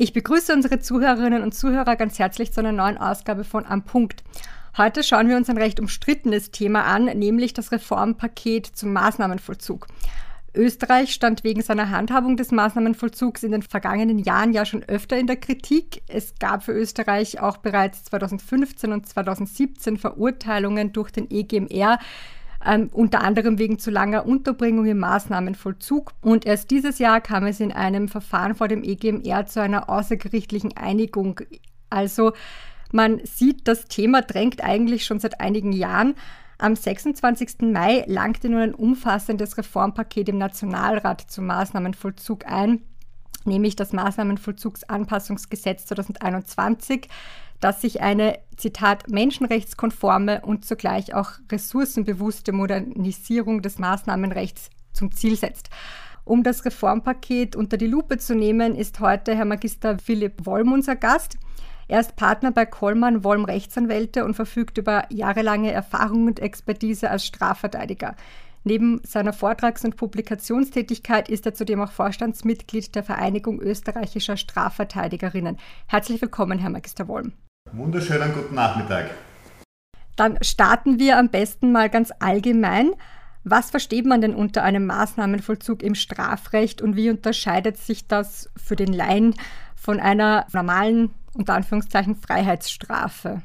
Ich begrüße unsere Zuhörerinnen und Zuhörer ganz herzlich zu einer neuen Ausgabe von Am Punkt. Heute schauen wir uns ein recht umstrittenes Thema an, nämlich das Reformpaket zum Maßnahmenvollzug. Österreich stand wegen seiner Handhabung des Maßnahmenvollzugs in den vergangenen Jahren ja schon öfter in der Kritik. Es gab für Österreich auch bereits 2015 und 2017 Verurteilungen durch den EGMR, ähm, unter anderem wegen zu langer Unterbringung im Maßnahmenvollzug. Und erst dieses Jahr kam es in einem Verfahren vor dem EGMR zu einer außergerichtlichen Einigung. Also man sieht, das Thema drängt eigentlich schon seit einigen Jahren. Am 26. Mai langte nun ein umfassendes Reformpaket im Nationalrat zum Maßnahmenvollzug ein, nämlich das Maßnahmenvollzugsanpassungsgesetz 2021 dass sich eine, Zitat, menschenrechtskonforme und zugleich auch ressourcenbewusste Modernisierung des Maßnahmenrechts zum Ziel setzt. Um das Reformpaket unter die Lupe zu nehmen, ist heute Herr Magister Philipp Wollm unser Gast. Er ist Partner bei Kollmann Wollm Rechtsanwälte und verfügt über jahrelange Erfahrung und Expertise als Strafverteidiger. Neben seiner Vortrags- und Publikationstätigkeit ist er zudem auch Vorstandsmitglied der Vereinigung österreichischer Strafverteidigerinnen. Herzlich willkommen, Herr Magister Wollm. Wunderschönen guten Nachmittag. Dann starten wir am besten mal ganz allgemein. Was versteht man denn unter einem Maßnahmenvollzug im Strafrecht und wie unterscheidet sich das für den Laien von einer normalen, unter Anführungszeichen, Freiheitsstrafe?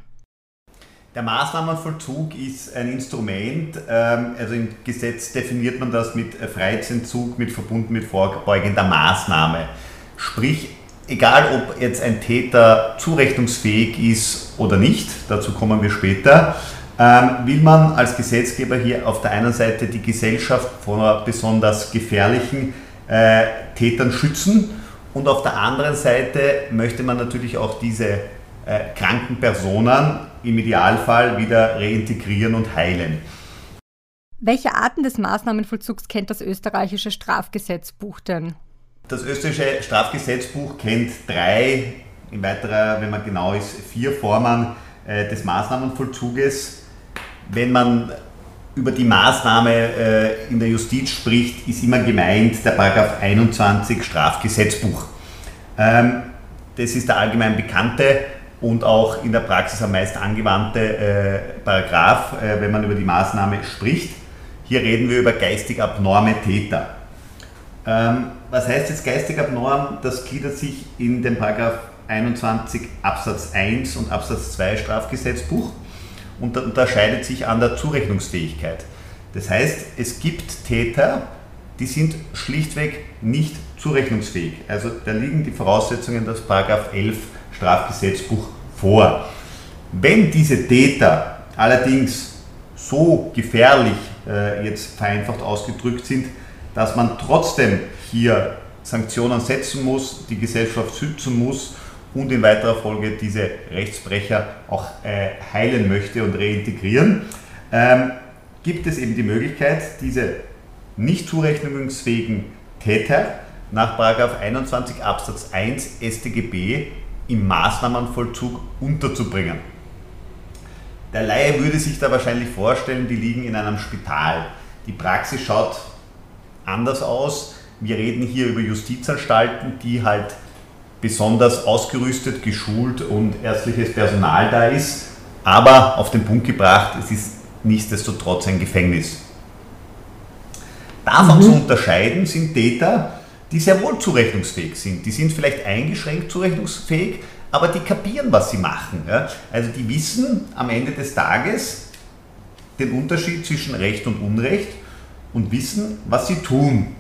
Der Maßnahmenvollzug ist ein Instrument, ähm, also im Gesetz definiert man das mit Freiheitsentzug, mit verbunden mit vorbeugender Maßnahme. Sprich, egal ob jetzt ein Täter zurechnungsfähig ist oder nicht, dazu kommen wir später, ähm, will man als Gesetzgeber hier auf der einen Seite die Gesellschaft vor besonders gefährlichen äh, Tätern schützen und auf der anderen Seite möchte man natürlich auch diese äh, kranken Personen im Idealfall wieder reintegrieren und heilen. Welche Arten des Maßnahmenvollzugs kennt das österreichische Strafgesetzbuch denn? Das österreichische Strafgesetzbuch kennt drei, in weiterer, wenn man genau ist, vier Formen äh, des Maßnahmenvollzuges. Wenn man über die Maßnahme äh, in der Justiz spricht, ist immer gemeint der Paragraph 21 Strafgesetzbuch. Ähm, das ist der allgemein bekannte und auch in der Praxis am meisten angewandte äh, Paragraph, äh, wenn man über die Maßnahme spricht. Hier reden wir über geistig abnorme Täter. Ähm, was heißt jetzt geistig abnorm? Das gliedert sich in den Paragraph 21 Absatz 1 und Absatz 2 Strafgesetzbuch und unterscheidet sich an der Zurechnungsfähigkeit. Das heißt, es gibt Täter, die sind schlichtweg nicht zurechnungsfähig. Also da liegen die Voraussetzungen des Paragraph 11 Strafgesetzbuch vor. Wenn diese Täter allerdings so gefährlich, äh, jetzt vereinfacht ausgedrückt sind, dass man trotzdem hier Sanktionen setzen muss, die Gesellschaft schützen muss und in weiterer Folge diese Rechtsbrecher auch äh, heilen möchte und reintegrieren, ähm, gibt es eben die Möglichkeit, diese nicht zurechnungsfähigen Täter nach 21 Absatz 1 StGB im Maßnahmenvollzug unterzubringen. Der Laie würde sich da wahrscheinlich vorstellen, die liegen in einem Spital. Die Praxis schaut anders aus. Wir reden hier über Justizanstalten, die halt besonders ausgerüstet, geschult und ärztliches Personal da ist. Aber auf den Punkt gebracht, es ist nichtsdestotrotz ein Gefängnis. Davon mhm. zu unterscheiden sind Täter, die sehr wohl zurechnungsfähig sind. Die sind vielleicht eingeschränkt zurechnungsfähig, aber die kapieren, was sie machen. Also die wissen am Ende des Tages den Unterschied zwischen Recht und Unrecht und wissen, was sie tun.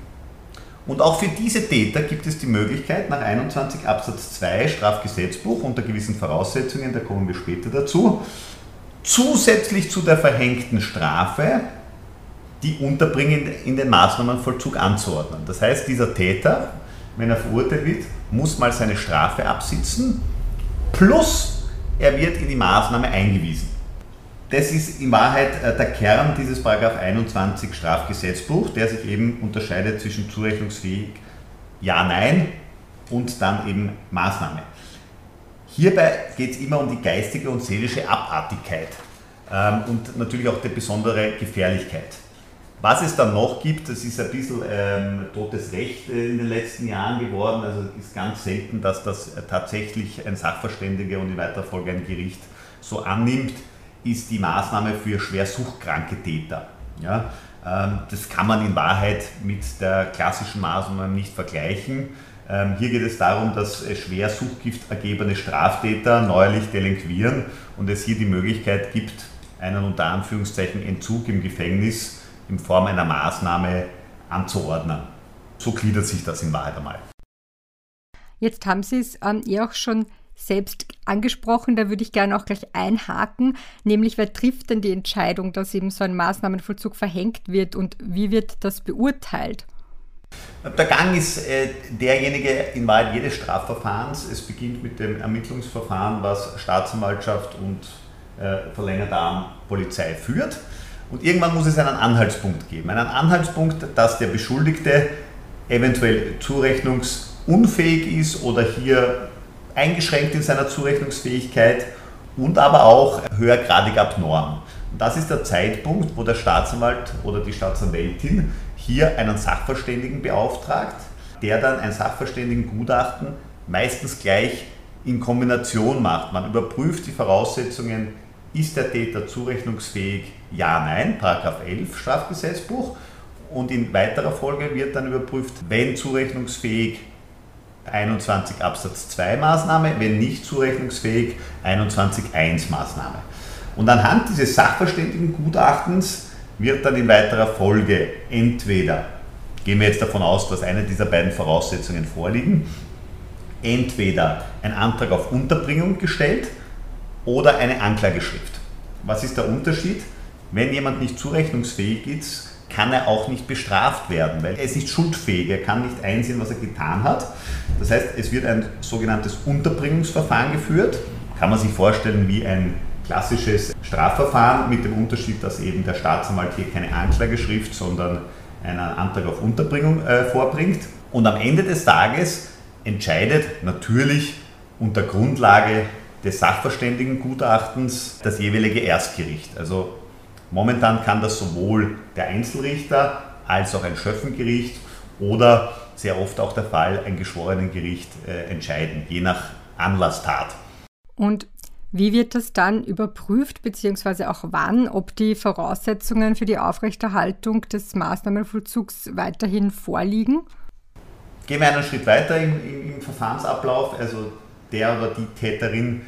Und auch für diese Täter gibt es die Möglichkeit, nach 21 Absatz 2 Strafgesetzbuch unter gewissen Voraussetzungen, da kommen wir später dazu, zusätzlich zu der verhängten Strafe die Unterbringung in den Maßnahmenvollzug anzuordnen. Das heißt, dieser Täter, wenn er verurteilt wird, muss mal seine Strafe absitzen, plus er wird in die Maßnahme eingewiesen. Das ist in Wahrheit äh, der Kern dieses Paragraph 21 Strafgesetzbuch, der sich eben unterscheidet zwischen zurechnungsfähig Ja, Nein und dann eben Maßnahme. Hierbei geht es immer um die geistige und seelische Abartigkeit ähm, und natürlich auch die besondere Gefährlichkeit. Was es dann noch gibt, das ist ein bisschen ähm, totes Recht äh, in den letzten Jahren geworden. Also es ist ganz selten, dass das tatsächlich ein Sachverständiger und in weiterer Folge ein Gericht so annimmt, ist die Maßnahme für schwer suchtkranke Täter. Ja, ähm, das kann man in Wahrheit mit der klassischen Maßnahme nicht vergleichen. Ähm, hier geht es darum, dass schwer Suchtgift ergebene Straftäter neuerlich delinquieren und es hier die Möglichkeit gibt, einen unter Anführungszeichen Entzug im Gefängnis in Form einer Maßnahme anzuordnen. So gliedert sich das in Wahrheit einmal. Jetzt haben Sie es ähm, eh auch schon selbst angesprochen, da würde ich gerne auch gleich einhaken, nämlich wer trifft denn die Entscheidung, dass eben so ein Maßnahmenvollzug verhängt wird und wie wird das beurteilt? Der Gang ist äh, derjenige in Wahrheit jedes Strafverfahrens. Es beginnt mit dem Ermittlungsverfahren, was Staatsanwaltschaft und äh, verlängerter Arm Polizei führt. Und irgendwann muss es einen Anhaltspunkt geben. Einen Anhaltspunkt, dass der Beschuldigte eventuell zurechnungsunfähig ist oder hier eingeschränkt in seiner Zurechnungsfähigkeit und aber auch höhergradig abnorm. Das ist der Zeitpunkt, wo der Staatsanwalt oder die Staatsanwältin hier einen Sachverständigen beauftragt, der dann ein Sachverständigengutachten meistens gleich in Kombination macht. Man überprüft die Voraussetzungen, ist der Täter zurechnungsfähig? Ja, nein, Paragraph 11 Strafgesetzbuch. Und in weiterer Folge wird dann überprüft, wenn zurechnungsfähig, 21 Absatz 2 Maßnahme, wenn nicht zurechnungsfähig, 21.1 Maßnahme. Und anhand dieses Sachverständigengutachtens wird dann in weiterer Folge entweder, gehen wir jetzt davon aus, dass eine dieser beiden Voraussetzungen vorliegen, entweder ein Antrag auf Unterbringung gestellt oder eine Anklageschrift. Was ist der Unterschied? Wenn jemand nicht zurechnungsfähig ist, kann er auch nicht bestraft werden, weil er ist nicht schuldfähig, er kann nicht einsehen, was er getan hat. Das heißt, es wird ein sogenanntes Unterbringungsverfahren geführt, kann man sich vorstellen wie ein klassisches Strafverfahren mit dem Unterschied, dass eben der Staatsanwalt hier keine Anklageschrift, sondern einen Antrag auf Unterbringung äh, vorbringt. Und am Ende des Tages entscheidet natürlich unter Grundlage des Sachverständigengutachtens das jeweilige Erstgericht. Also momentan kann das sowohl der Einzelrichter als auch ein Schöffengericht oder sehr oft auch der Fall ein Geschworenengericht äh, entscheiden, je nach Anlasstat. Und wie wird das dann überprüft, beziehungsweise auch wann, ob die Voraussetzungen für die Aufrechterhaltung des Maßnahmenvollzugs weiterhin vorliegen? Gehen wir einen Schritt weiter im, im, im Verfahrensablauf. Also der oder die Täterin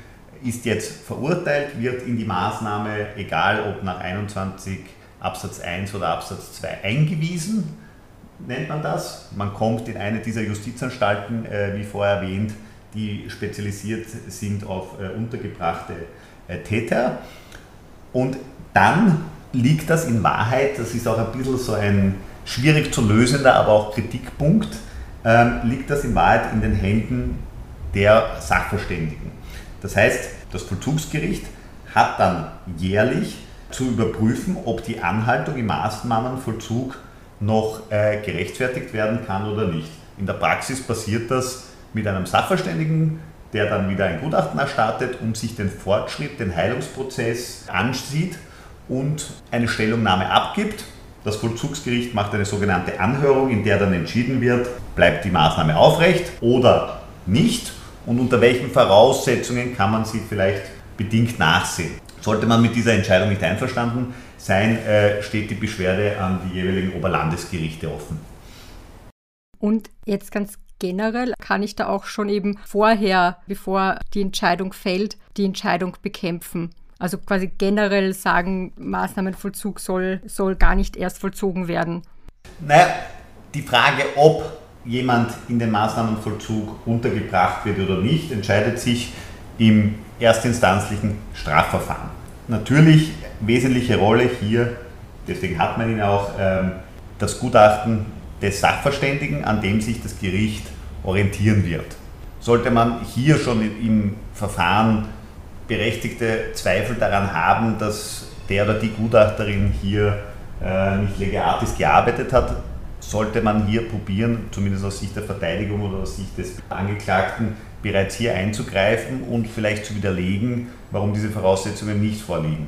ist jetzt verurteilt, wird in die Maßnahme, egal ob nach 21 Absatz 1 oder Absatz 2, eingewiesen, nennt man das. Man kommt in eine dieser Justizanstalten, äh, wie vorher erwähnt, die spezialisiert sind auf äh, untergebrachte äh, Täter. Und dann liegt das in Wahrheit, das ist auch ein bisschen so ein schwierig zu lösender, aber auch Kritikpunkt, ähm, liegt das in Wahrheit in den Händen der Sachverständigen. Das heißt, das Vollzugsgericht hat dann jährlich zu überprüfen, ob die Anhaltung im Maßnahmenvollzug noch äh, gerechtfertigt werden kann oder nicht. In der Praxis passiert das mit einem Sachverständigen, der dann wieder ein Gutachten erstattet und sich den Fortschritt, den Heilungsprozess ansieht und eine Stellungnahme abgibt. Das Vollzugsgericht macht eine sogenannte Anhörung, in der dann entschieden wird, bleibt die Maßnahme aufrecht oder nicht und unter welchen Voraussetzungen kann man sie vielleicht bedingt nachsehen. Sollte man mit dieser Entscheidung nicht einverstanden sein, äh, steht die Beschwerde an die jeweiligen Oberlandesgerichte offen. Und jetzt ganz generell kann ich da auch schon eben vorher, bevor die Entscheidung fällt, die Entscheidung bekämpfen. Also quasi generell sagen, Maßnahmenvollzug soll, soll gar nicht erst vollzogen werden. Naja, die Frage, ob jemand in den Maßnahmenvollzug untergebracht wird oder nicht, entscheidet sich im erstinstanzlichen Strafverfahren. Natürlich wesentliche Rolle hier, deswegen hat man ihn auch, ähm, das Gutachten des Sachverständigen, an dem sich das Gericht orientieren wird. Sollte man hier schon im Verfahren berechtigte Zweifel daran haben, dass der oder die Gutachterin hier äh, nicht legatis gearbeitet hat, sollte man hier probieren, zumindest aus Sicht der Verteidigung oder aus Sicht des Angeklagten, bereits hier einzugreifen und vielleicht zu widerlegen, warum diese Voraussetzungen nicht vorliegen.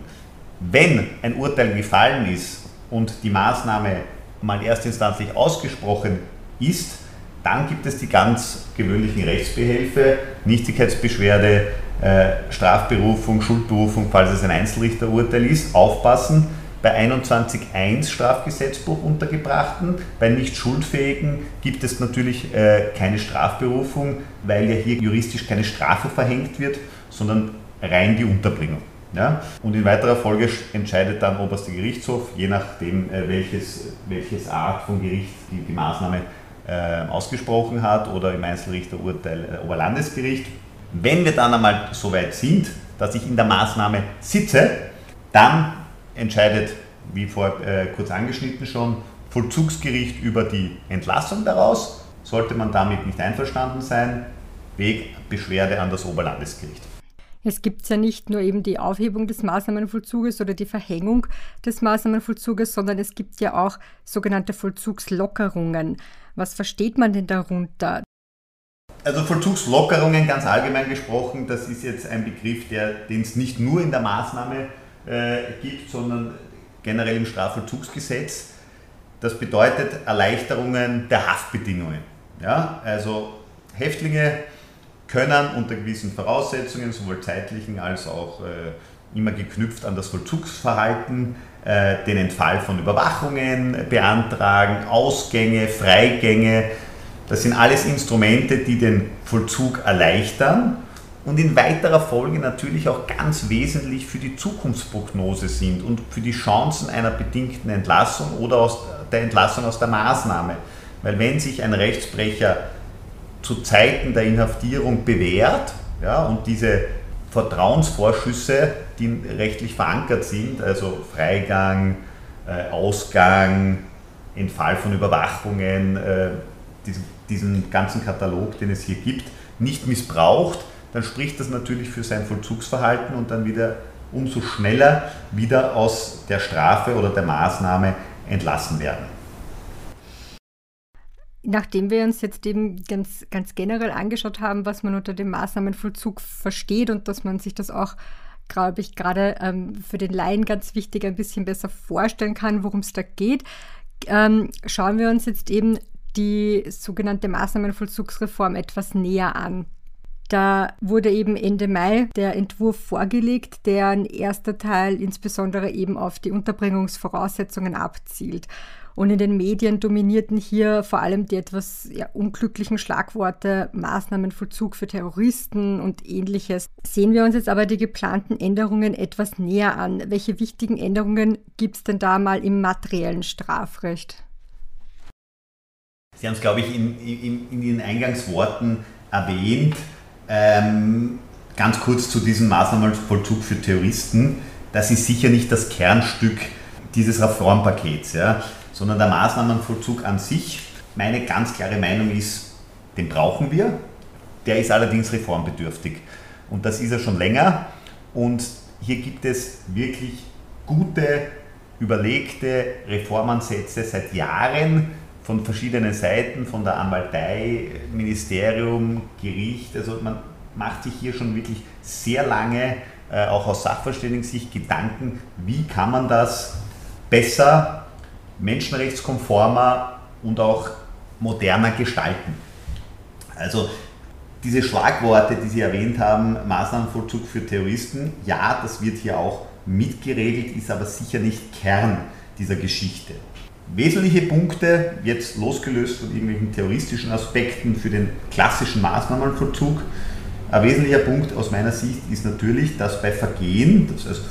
Wenn ein Urteil gefallen ist und die Maßnahme mal erstinstanzlich ausgesprochen ist, dann gibt es die ganz gewöhnlichen Rechtsbehelfe, Nichtigkeitsbeschwerde, äh, Strafberufung, Schuldberufung, falls es ein Einzelrichterurteil ist. Aufpassen, bei 21.1 Strafgesetzbuch untergebrachten, bei nicht schuldfähigen gibt es natürlich äh, keine Strafberufung, weil ja hier juristisch keine Strafe verhängt wird, sondern rein die Unterbringung. Ja? Und in weiterer Folge entscheidet dann oberster Gerichtshof, je nachdem, äh, welches, welches Art von Gericht die, die Maßnahme äh, ausgesprochen hat oder im Einzelrichterurteil äh, Oberlandesgericht. Wenn wir dann einmal so weit sind, dass ich in der Maßnahme sitze, dann entscheidet, wie vor äh, kurz angeschnitten schon, Vollzugsgericht über die Entlassung daraus. Sollte man damit nicht einverstanden sein, Weg Beschwerde an das Oberlandesgericht. Es gibt ja nicht nur eben die Aufhebung des Maßnahmenvollzuges oder die Verhängung des Maßnahmenvollzuges, sondern es gibt ja auch sogenannte Vollzugslockerungen. Was versteht man denn darunter? Also Vollzugslockerungen ganz allgemein gesprochen, das ist jetzt ein Begriff, den es nicht nur in der Maßnahme gibt, sondern generell im Strafvollzugsgesetz. Das bedeutet Erleichterungen der Haftbedingungen. Ja? Also Häftlinge können unter gewissen Voraussetzungen, sowohl zeitlichen als auch äh, immer geknüpft an das Vollzugsverhalten, äh, den Entfall von Überwachungen beantragen, Ausgänge, Freigänge. Das sind alles Instrumente, die den Vollzug erleichtern und in weiterer Folge natürlich auch ganz wesentlich für die Zukunftsprognose sind und für die Chancen einer bedingten Entlassung oder aus der Entlassung aus der Maßnahme. Weil wenn sich ein Rechtsbrecher zu Zeiten der Inhaftierung bewährt ja, und diese Vertrauensvorschüsse, die rechtlich verankert sind, also Freigang, äh, Ausgang, Entfall von Überwachungen, äh, diesen, diesen ganzen Katalog, den es hier gibt, nicht missbraucht, dann spricht das natürlich für sein Vollzugsverhalten und dann wieder umso schneller wieder aus der Strafe oder der Maßnahme entlassen werden. Nachdem wir uns jetzt eben ganz, ganz generell angeschaut haben, was man unter dem Maßnahmenvollzug versteht und dass man sich das auch, glaube ich, gerade ähm, für den Laien ganz wichtig ein bisschen besser vorstellen kann, worum es da geht, ähm, schauen wir uns jetzt eben die sogenannte Maßnahmenvollzugsreform etwas näher an. Da wurde eben Ende Mai der Entwurf vorgelegt, deren erster Teil insbesondere eben auf die Unterbringungsvoraussetzungen abzielt. Und in den Medien dominierten hier vor allem die etwas ja, unglücklichen Schlagworte Maßnahmenvollzug für Terroristen und ähnliches. Sehen wir uns jetzt aber die geplanten Änderungen etwas näher an. Welche wichtigen Änderungen gibt es denn da mal im materiellen Strafrecht? Sie haben es, glaube ich, in, in, in Ihren Eingangsworten erwähnt. Ähm, ganz kurz zu diesem Maßnahmenvollzug für Terroristen. Das ist sicher nicht das Kernstück dieses Reformpakets. Ja sondern der Maßnahmenvollzug an sich. Meine ganz klare Meinung ist, den brauchen wir. Der ist allerdings reformbedürftig. Und das ist er schon länger. Und hier gibt es wirklich gute, überlegte Reformansätze seit Jahren von verschiedenen Seiten, von der Anwaltei, Ministerium, Gericht. Also man macht sich hier schon wirklich sehr lange, äh, auch aus Sachverständigen-Sicht, Gedanken, wie kann man das besser menschenrechtskonformer und auch moderner gestalten. Also diese Schlagworte, die Sie erwähnt haben, Maßnahmenvollzug für Terroristen, ja, das wird hier auch mitgeregelt, ist aber sicher nicht Kern dieser Geschichte. Wesentliche Punkte, jetzt losgelöst von irgendwelchen terroristischen Aspekten für den klassischen Maßnahmenvollzug, ein wesentlicher Punkt aus meiner Sicht ist natürlich, dass bei Vergehen, das heißt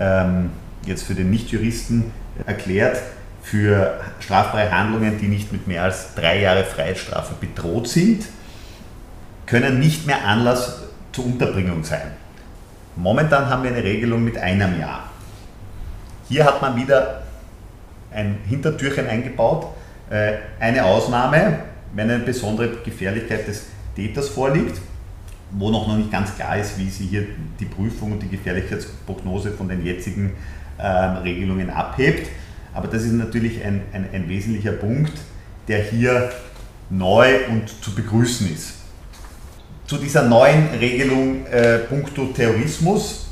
ähm, jetzt für den Nichtjuristen erklärt, für strafbare Handlungen, die nicht mit mehr als drei Jahre Freiheitsstrafe bedroht sind, können nicht mehr Anlass zur Unterbringung sein. Momentan haben wir eine Regelung mit einem Jahr. Hier hat man wieder ein Hintertürchen eingebaut, äh, eine Ausnahme, wenn eine besondere Gefährlichkeit des Täters vorliegt, wo noch nicht ganz klar ist, wie sie hier die Prüfung und die Gefährlichkeitsprognose von den jetzigen ähm, Regelungen abhebt. Aber das ist natürlich ein, ein, ein wesentlicher Punkt, der hier neu und zu begrüßen ist. Zu dieser neuen Regelung äh, puncto Terrorismus,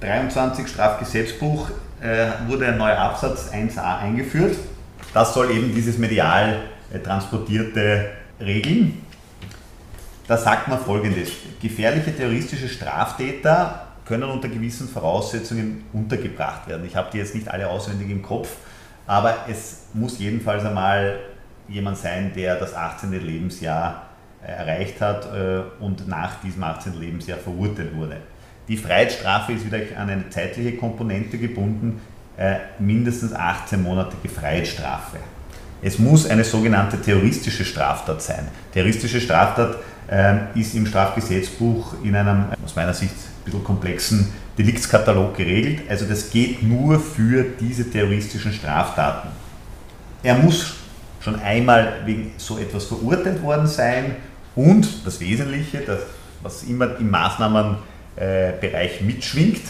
23 Strafgesetzbuch, wurde ein neuer Absatz 1a eingeführt. Das soll eben dieses medial äh, transportierte regeln. Da sagt man folgendes: Gefährliche terroristische Straftäter können unter gewissen Voraussetzungen untergebracht werden. Ich habe die jetzt nicht alle auswendig im Kopf, aber es muss jedenfalls einmal jemand sein, der das 18. Lebensjahr äh, erreicht hat äh, und nach diesem 18. Lebensjahr verurteilt wurde. Die Freiheitsstrafe ist wieder an eine zeitliche Komponente gebunden, äh, mindestens 18 monatige Freiheitsstrafe. Es muss eine sogenannte terroristische Straftat sein. Terroristische Straftat ist im Strafgesetzbuch in einem aus meiner Sicht bisschen komplexen Deliktskatalog geregelt. Also das geht nur für diese terroristischen Straftaten. Er muss schon einmal wegen so etwas verurteilt worden sein und das Wesentliche, das, was immer im Maßnahmenbereich mitschwingt,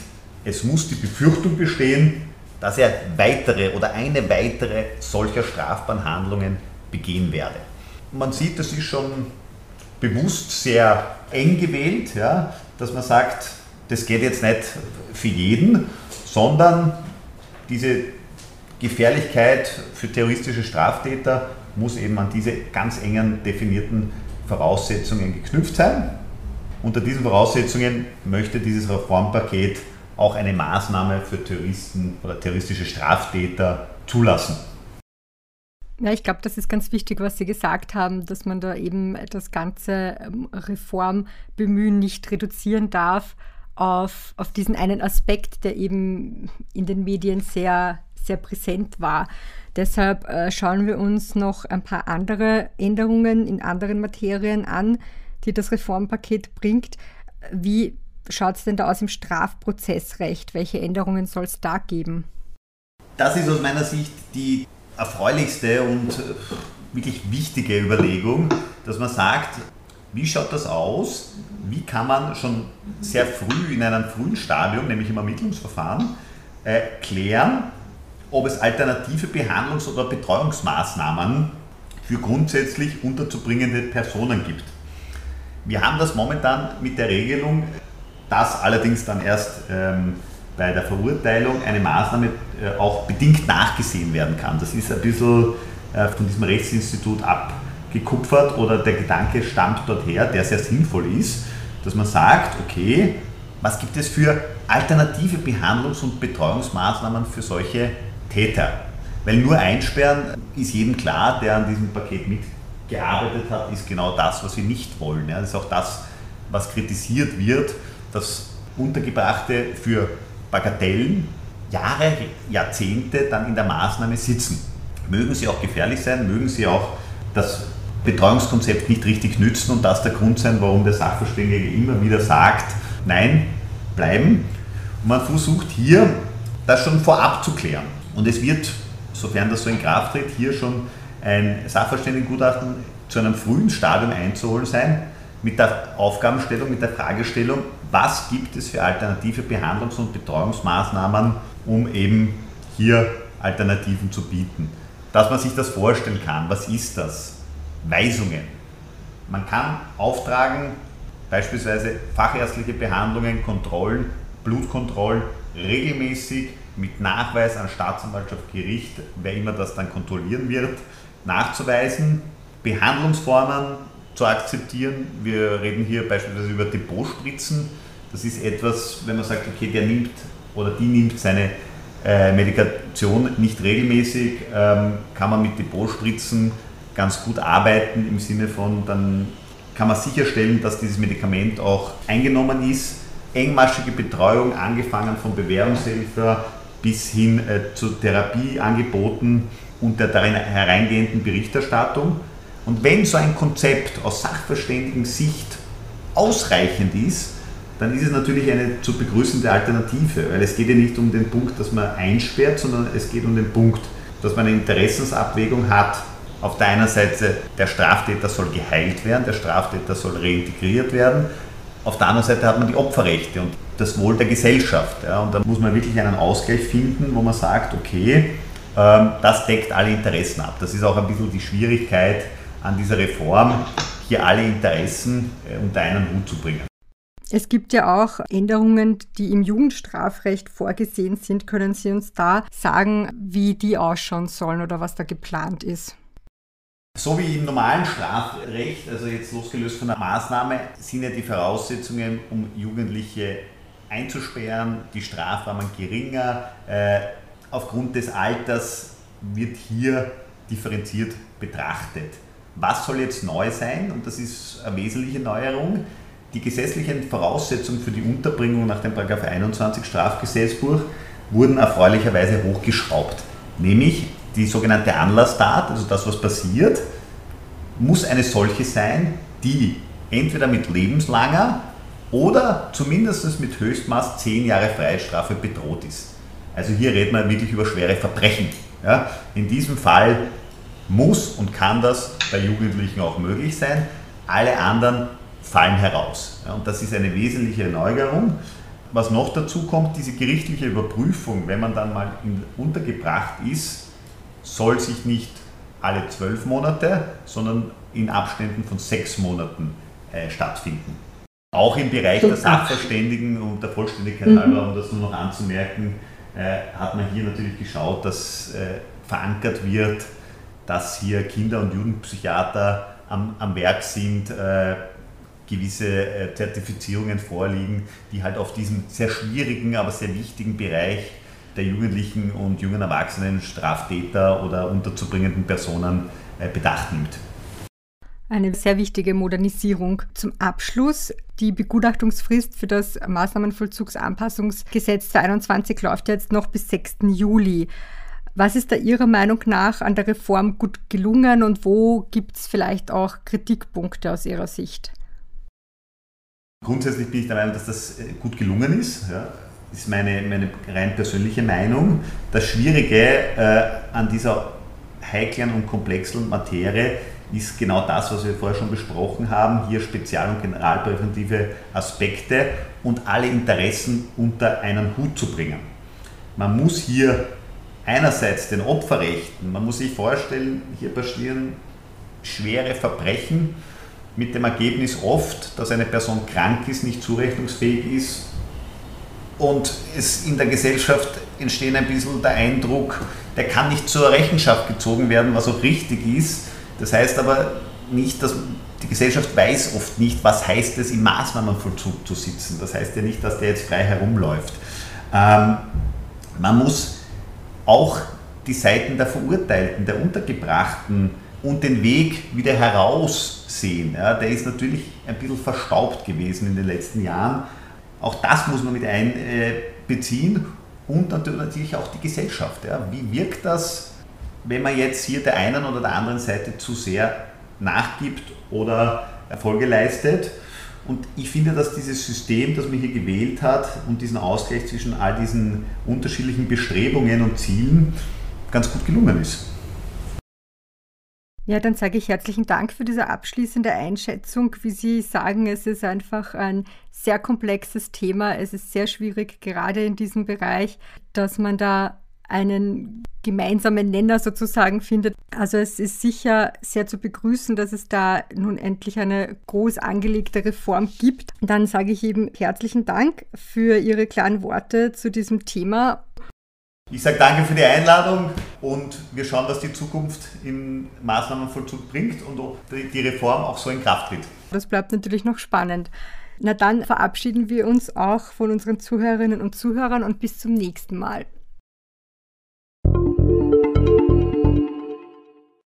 es muss die Befürchtung bestehen, dass er weitere oder eine weitere solcher strafbaren Handlungen begehen werde. Man sieht, das ist schon bewusst sehr eng gewählt, ja, dass man sagt, das geht jetzt nicht für jeden, sondern diese Gefährlichkeit für terroristische Straftäter muss eben an diese ganz engen definierten Voraussetzungen geknüpft sein. Unter diesen Voraussetzungen möchte dieses Reformpaket auch eine Maßnahme für Terroristen oder terroristische Straftäter zulassen. Ja, ich glaube, das ist ganz wichtig, was Sie gesagt haben, dass man da eben das ganze ähm, Reformbemühen nicht reduzieren darf auf, auf diesen einen Aspekt, der eben in den Medien sehr, sehr präsent war. Deshalb äh, schauen wir uns noch ein paar andere Änderungen in anderen Materien an, die das Reformpaket bringt. Wie schaut es denn da aus im Strafprozessrecht? Welche Änderungen soll es da geben? Das ist aus meiner Sicht die erfreulichste und äh, wirklich wichtige Überlegung, dass man sagt, wie schaut das aus? Wie kann man schon sehr früh in einem frühen Stadium, nämlich im Ermittlungsverfahren, äh, klären, ob es alternative Behandlungs- oder Betreuungsmaßnahmen für grundsätzlich unterzubringende Personen gibt? Wir haben das momentan mit der Regelung, dass allerdings dann erst ähm, bei der Verurteilung eine Maßnahme äh, auch bedingt nachgesehen werden kann. Das ist ein bisschen äh, von diesem Rechtsinstitut ab gekupfert oder der Gedanke stammt dort her, der sehr sinnvoll ist, dass man sagt, okay, was gibt es für alternative Behandlungs- und Betreuungsmaßnahmen für solche Täter? Weil nur einsperren ist jedem klar, der an diesem Paket mitgearbeitet hat, ist genau das, was wir nicht wollen. Das ist auch das, was kritisiert wird, dass Untergebrachte für Bagatellen Jahre, Jahrzehnte dann in der Maßnahme sitzen. Mögen sie auch gefährlich sein, mögen sie auch das Betreuungskonzept nicht richtig nützen und das der Grund sein, warum der Sachverständige immer wieder sagt, nein, bleiben. Und man versucht hier das schon vorab zu klären. Und es wird, sofern das so in Kraft tritt, hier schon ein Sachverständigengutachten zu einem frühen Stadium einzuholen sein, mit der Aufgabenstellung, mit der Fragestellung, was gibt es für alternative Behandlungs- und Betreuungsmaßnahmen, um eben hier Alternativen zu bieten. Dass man sich das vorstellen kann, was ist das? Weisungen. Man kann auftragen, beispielsweise fachärztliche Behandlungen, Kontrollen, Blutkontrollen regelmäßig mit Nachweis an Staatsanwaltschaft, Gericht, wer immer das dann kontrollieren wird, nachzuweisen, Behandlungsformen zu akzeptieren. Wir reden hier beispielsweise über Depotspritzen. Das ist etwas, wenn man sagt, okay, der nimmt oder die nimmt seine äh, Medikation nicht regelmäßig, ähm, kann man mit Depotspritzen ganz gut arbeiten im Sinne von, dann kann man sicherstellen, dass dieses Medikament auch eingenommen ist. Engmaschige Betreuung, angefangen von Bewährungshilfe bis hin äh, zu Therapieangeboten und der darin hereingehenden Berichterstattung. Und wenn so ein Konzept aus sachverständigen Sicht ausreichend ist, dann ist es natürlich eine zu begrüßende Alternative, weil es geht ja nicht um den Punkt, dass man einsperrt, sondern es geht um den Punkt, dass man eine Interessensabwägung hat auf der einen Seite, der Straftäter soll geheilt werden, der Straftäter soll reintegriert werden. Auf der anderen Seite hat man die Opferrechte und das Wohl der Gesellschaft. Ja, und da muss man wirklich einen Ausgleich finden, wo man sagt, okay, das deckt alle Interessen ab. Das ist auch ein bisschen die Schwierigkeit an dieser Reform, hier alle Interessen äh, unter einen Hut zu bringen. Es gibt ja auch Änderungen, die im Jugendstrafrecht vorgesehen sind. Können Sie uns da sagen, wie die ausschauen sollen oder was da geplant ist? So wie im normalen Strafrecht, also jetzt losgelöst von der Maßnahme, sind ja die Voraussetzungen, um Jugendliche einzusperren, die Strafrahmen geringer. Äh, aufgrund des Alters wird hier differenziert betrachtet. Was soll jetzt neu sein? Und das ist eine wesentliche Neuerung. Die gesetzlichen Voraussetzungen für die Unterbringung nach dem 21 Strafgesetzbuch wurden erfreulicherweise hochgeschraubt. Nämlich die sogenannte Anlasstat, also das, was passiert, muss eine solche sein, die entweder mit lebenslanger oder zumindest mit Höchstmaß 10 Jahre Freiheitsstrafe bedroht ist. Also hier reden wir wirklich über schwere Verbrechen. Ja, in diesem Fall muss und kann das bei Jugendlichen auch möglich sein. Alle anderen fallen heraus. Ja, und das ist eine wesentliche Erneuerung. Was noch dazu kommt, diese gerichtliche Überprüfung, wenn man dann mal untergebracht ist, soll sich nicht alle zwölf Monate, sondern in Abständen von sechs Monaten äh, stattfinden. Auch im Bereich der Sachverständigen und der Vollständigkeit mhm. halber, um das nur noch anzumerken, äh, hat man hier natürlich geschaut, dass äh, verankert wird, dass hier Kinder- und Jugendpsychiater am, am Werk sind, äh, gewisse äh, Zertifizierungen vorliegen, die halt auf diesem sehr schwierigen, aber sehr wichtigen Bereich der jugendlichen und jungen Erwachsenen Straftäter oder unterzubringenden Personen äh, Bedacht nimmt. Eine sehr wichtige Modernisierung. Zum Abschluss, die Begutachtungsfrist für das Maßnahmenvollzugsanpassungsgesetz 2021 läuft jetzt noch bis 6. Juli. Was ist da Ihrer Meinung nach an der Reform gut gelungen und wo gibt es vielleicht auch Kritikpunkte aus Ihrer Sicht? Grundsätzlich bin ich der Meinung, dass das äh, gut gelungen ist. Ja. Ist meine, meine rein persönliche Meinung. Das Schwierige äh, an dieser heiklen und komplexen Materie ist genau das, was wir vorher schon besprochen haben, hier spezial- und generalpräventive Aspekte und alle Interessen unter einen Hut zu bringen. Man muss hier einerseits den Opferrechten, man muss sich vorstellen, hier passieren schwere Verbrechen mit dem Ergebnis oft, dass eine Person krank ist, nicht zurechnungsfähig ist und es in der Gesellschaft entsteht ein bisschen der Eindruck, der kann nicht zur Rechenschaft gezogen werden, was auch richtig ist das heißt aber nicht, dass die Gesellschaft weiß oft nicht, was heißt es im Maßnahmenvollzug zu sitzen. Das heißt ja nicht, dass der jetzt frei herumläuft. Ähm, man muss auch die Seiten der Verurteilten, der Untergebrachten und den Weg wieder heraussehen. Ja, der ist natürlich ein bisschen verstaubt gewesen in den letzten Jahren. Auch das muss man mit einbeziehen und natürlich auch die Gesellschaft. Ja. Wie wirkt das wenn man jetzt hier der einen oder der anderen Seite zu sehr nachgibt oder Erfolge leistet. Und ich finde, dass dieses System, das man hier gewählt hat und diesen Ausgleich zwischen all diesen unterschiedlichen Bestrebungen und Zielen ganz gut gelungen ist. Ja, dann sage ich herzlichen Dank für diese abschließende Einschätzung. Wie Sie sagen, es ist einfach ein sehr komplexes Thema. Es ist sehr schwierig, gerade in diesem Bereich, dass man da einen gemeinsamen Nenner sozusagen findet. Also es ist sicher sehr zu begrüßen, dass es da nun endlich eine groß angelegte Reform gibt. Dann sage ich eben herzlichen Dank für Ihre klaren Worte zu diesem Thema. Ich sage danke für die Einladung und wir schauen, was die Zukunft im Maßnahmenvollzug bringt und ob die Reform auch so in Kraft tritt. Das bleibt natürlich noch spannend. Na dann verabschieden wir uns auch von unseren Zuhörerinnen und Zuhörern und bis zum nächsten Mal.